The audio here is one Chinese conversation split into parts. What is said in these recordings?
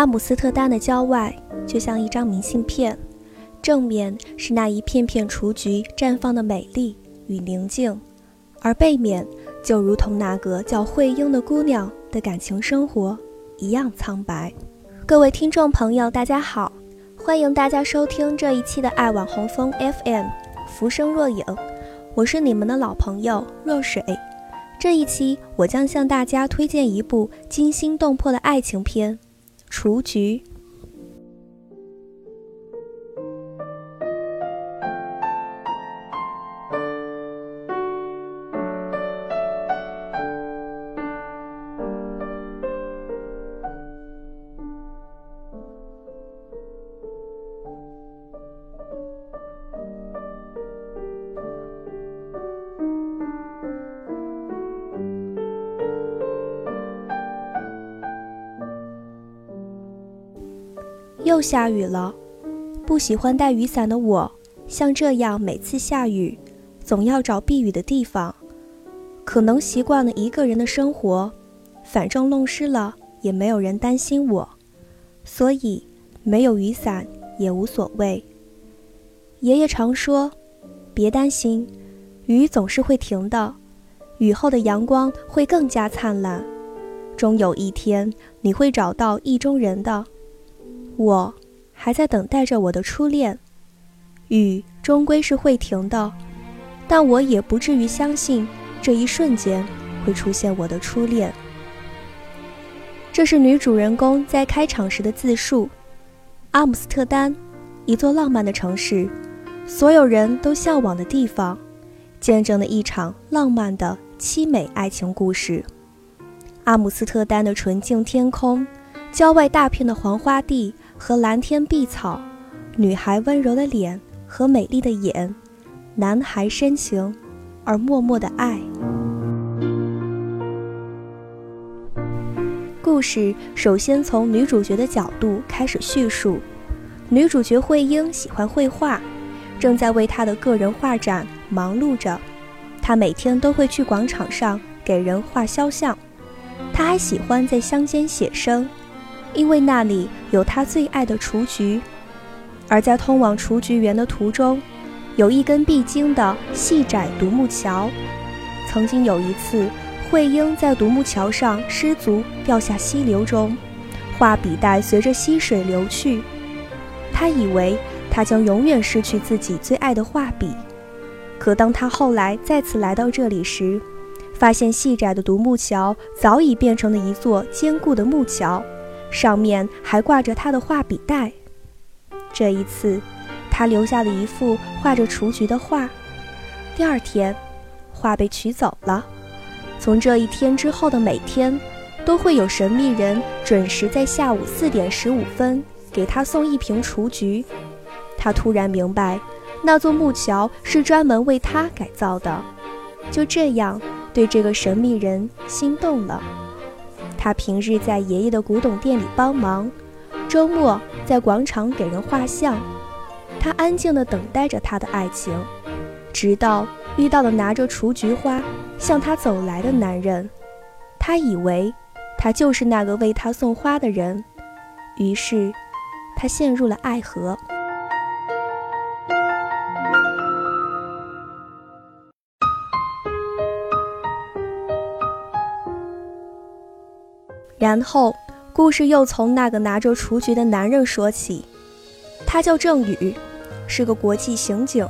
阿姆斯特丹的郊外就像一张明信片，正面是那一片片雏菊绽放的美丽与宁静，而背面就如同那个叫慧英的姑娘的感情生活一样苍白。各位听众朋友，大家好，欢迎大家收听这一期的爱网红枫 FM，浮生若影，我是你们的老朋友若水。这一期我将向大家推荐一部惊心动魄的爱情片。雏菊。又下雨了，不喜欢带雨伞的我，像这样每次下雨，总要找避雨的地方。可能习惯了一个人的生活，反正弄湿了也没有人担心我，所以没有雨伞也无所谓。爷爷常说：“别担心，雨总是会停的，雨后的阳光会更加灿烂，终有一天你会找到意中人的。”我还在等待着我的初恋，雨终归是会停的，但我也不至于相信这一瞬间会出现我的初恋。这是女主人公在开场时的自述：阿姆斯特丹，一座浪漫的城市，所有人都向往的地方，见证了一场浪漫的凄美爱情故事。阿姆斯特丹的纯净天空，郊外大片的黄花地。和蓝天碧草，女孩温柔的脸和美丽的眼，男孩深情而默默的爱。故事首先从女主角的角度开始叙述。女主角慧英喜欢绘画，正在为她的个人画展忙碌着。她每天都会去广场上给人画肖像。她还喜欢在乡间写生。因为那里有他最爱的雏菊，而在通往雏菊园的途中，有一根必经的细窄独木桥。曾经有一次，慧英在独木桥上失足掉下溪流中，画笔袋随着溪水流去。他以为他将永远失去自己最爱的画笔，可当他后来再次来到这里时，发现细窄的独木桥早已变成了一座坚固的木桥。上面还挂着他的画笔袋。这一次，他留下了一幅画着雏菊的画。第二天，画被取走了。从这一天之后的每天，都会有神秘人准时在下午四点十五分给他送一瓶雏菊。他突然明白，那座木桥是专门为他改造的。就这样，对这个神秘人心动了。他平日在爷爷的古董店里帮忙，周末在广场给人画像。他安静地等待着他的爱情，直到遇到了拿着雏菊花向他走来的男人。他以为他就是那个为他送花的人，于是他陷入了爱河。然后，故事又从那个拿着雏菊的男人说起。他叫郑宇，是个国际刑警，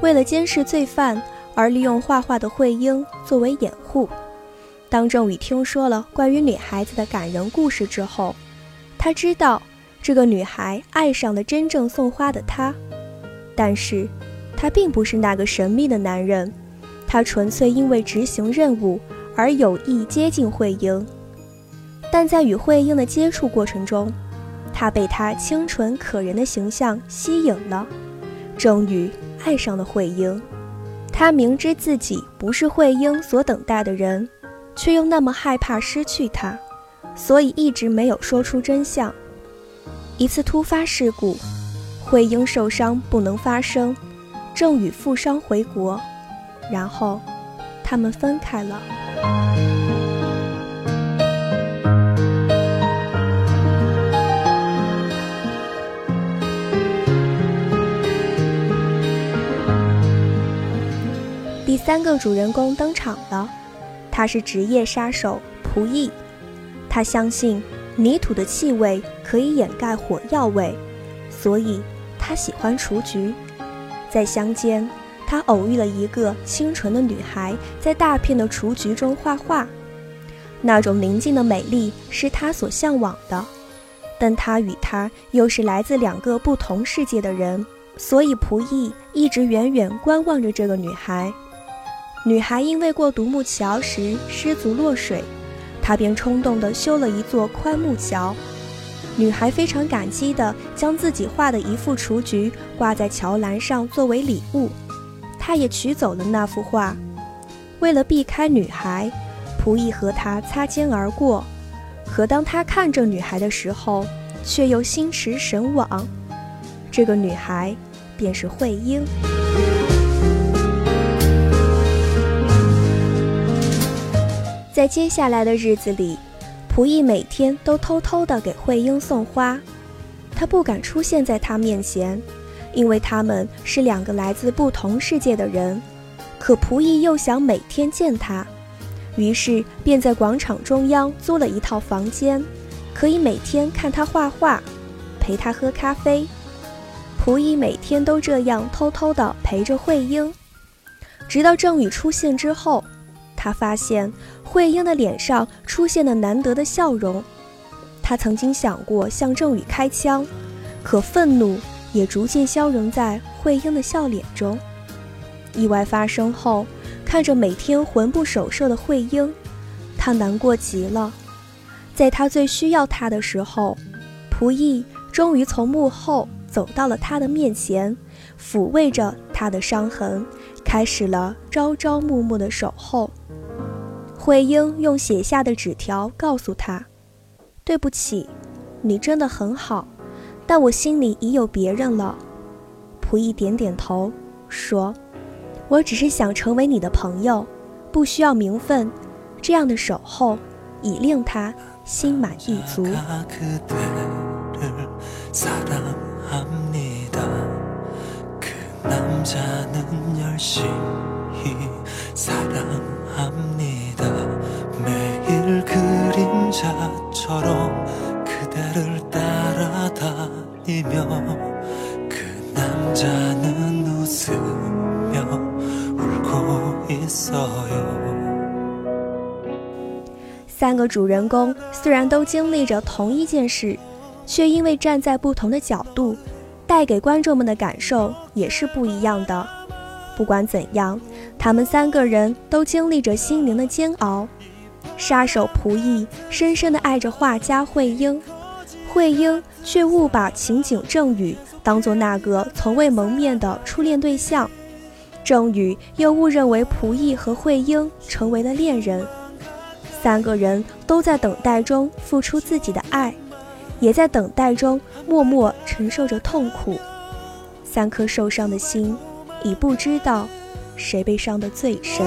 为了监视罪犯而利用画画的慧英作为掩护。当郑宇听说了关于女孩子的感人故事之后，他知道这个女孩爱上了真正送花的他，但是，他并不是那个神秘的男人，他纯粹因为执行任务而有意接近慧英。但在与慧英的接触过程中，他被她清纯可人的形象吸引了，终于爱上了慧英。他明知自己不是慧英所等待的人，却又那么害怕失去她，所以一直没有说出真相。一次突发事故，慧英受伤不能发声，郑宇负伤回国，然后他们分开了。三个主人公登场了，他是职业杀手仆役，他相信泥土的气味可以掩盖火药味，所以他喜欢雏菊。在乡间，他偶遇了一个清纯的女孩，在大片的雏菊中画画，那种宁静的美丽是他所向往的。但他与她又是来自两个不同世界的人，所以仆役一直远远观望着这个女孩。女孩因为过独木桥时失足落水，他便冲动地修了一座宽木桥。女孩非常感激地将自己画的一幅雏菊挂在桥栏上作为礼物，他也取走了那幅画。为了避开女孩，仆役和她擦肩而过。可当他看着女孩的时候，却又心驰神往。这个女孩便是慧英。在接下来的日子里，仆役每天都偷偷地给慧英送花。他不敢出现在她面前，因为他们是两个来自不同世界的人。可仆役又想每天见她。于是便在广场中央租了一套房间，可以每天看他画画，陪他喝咖啡。仆役每天都这样偷偷地陪着慧英，直到郑宇出现之后，他发现慧英的脸上出现了难得的笑容。他曾经想过向郑宇开枪，可愤怒也逐渐消融在慧英的笑脸中。意外发生后。看着每天魂不守舍的慧英，他难过极了。在他最需要他的时候，仆役终于从幕后走到了他的面前，抚慰着他的伤痕，开始了朝朝暮暮的守候。慧英用写下的纸条告诉他：“对不起，你真的很好，但我心里已有别人了。”溥仪点点头，说。我只是想成为你的朋友，不需要名分，这样的守候已令他心满意足。三个主人公虽然都经历着同一件事，却因为站在不同的角度，带给观众们的感受也是不一样的。不管怎样，他们三个人都经历着心灵的煎熬。杀手仆役深深地爱着画家慧英，慧英却误把情景郑宇当做那个从未谋面的初恋对象。郑宇又误认为仆役和慧英成为了恋人，三个人都在等待中付出自己的爱，也在等待中默默承受着痛苦。三颗受伤的心，已不知道谁被伤得最深。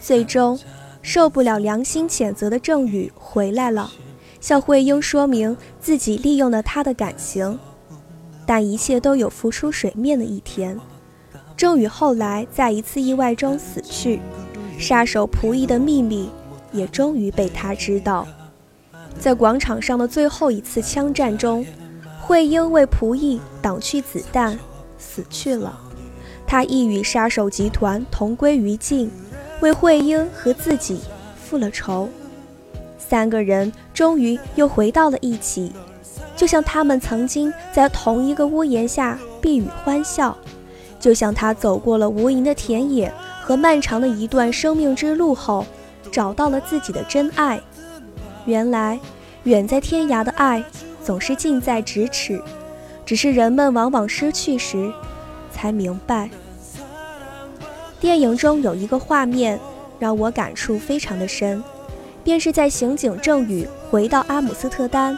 最终，受不了良心谴责的郑宇回来了，向慧英说明自己利用了他的感情，但一切都有浮出水面的一天。郑宇后来在一次意外中死去，杀手仆役的秘密也终于被他知道。在广场上的最后一次枪战中，慧英为仆役挡去子弹，死去了。他亦与杀手集团同归于尽。为慧英和自己复了仇，三个人终于又回到了一起，就像他们曾经在同一个屋檐下避雨欢笑，就像他走过了无垠的田野和漫长的一段生命之路后，找到了自己的真爱。原来，远在天涯的爱总是近在咫尺，只是人们往往失去时，才明白。电影中有一个画面让我感触非常的深，便是在刑警郑宇回到阿姆斯特丹，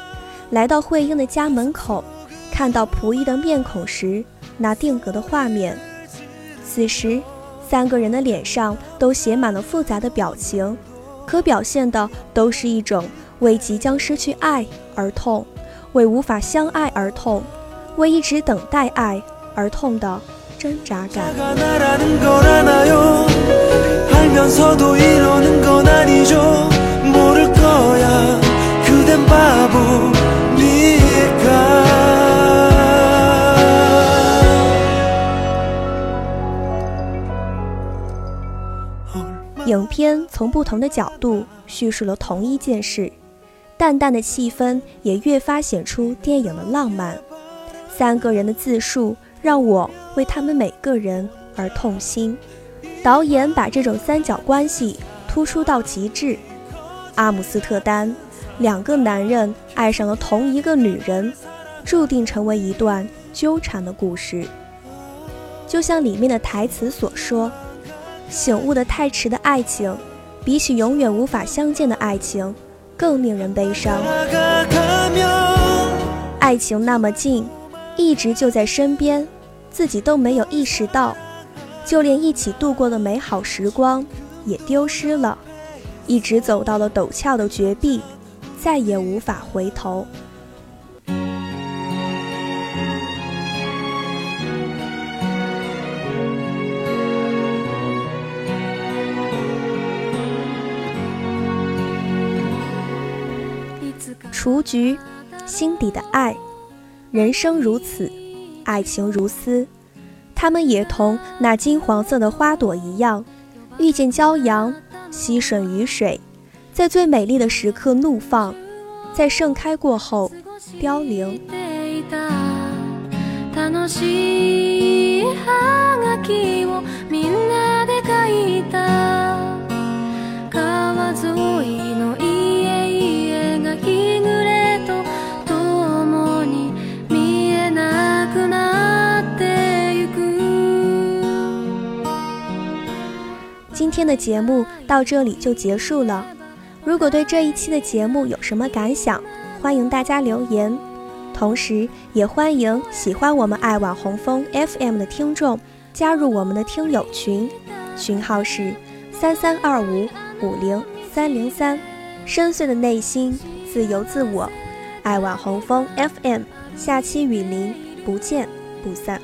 来到慧英的家门口，看到仆役的面孔时，那定格的画面。此时，三个人的脸上都写满了复杂的表情，可表现的都是一种为即将失去爱而痛，为无法相爱而痛，为一直等待爱而痛的挣扎感。影片从不同的角度叙述了同一件事，淡淡的气氛也越发显出电影的浪漫。三个人的自述让我为他们每个人而痛心。导演把这种三角关系突出到极致。阿姆斯特丹，两个男人爱上了同一个女人，注定成为一段纠缠的故事。就像里面的台词所说。醒悟的太迟的爱情，比起永远无法相见的爱情，更令人悲伤。爱情那么近，一直就在身边，自己都没有意识到，就连一起度过的美好时光也丢失了，一直走到了陡峭的绝壁，再也无法回头。雏菊，心底的爱，人生如此，爱情如斯，它们也同那金黄色的花朵一样，遇见骄阳，溪水雨水，在最美丽的时刻怒放，在盛开过后凋零。今天的节目到这里就结束了。如果对这一期的节目有什么感想，欢迎大家留言。同时，也欢迎喜欢我们爱晚红枫 FM 的听众加入我们的听友群，群号是三三二五五零三零三。深邃的内心，自由自我，爱晚红枫 FM。下期与您不见不散。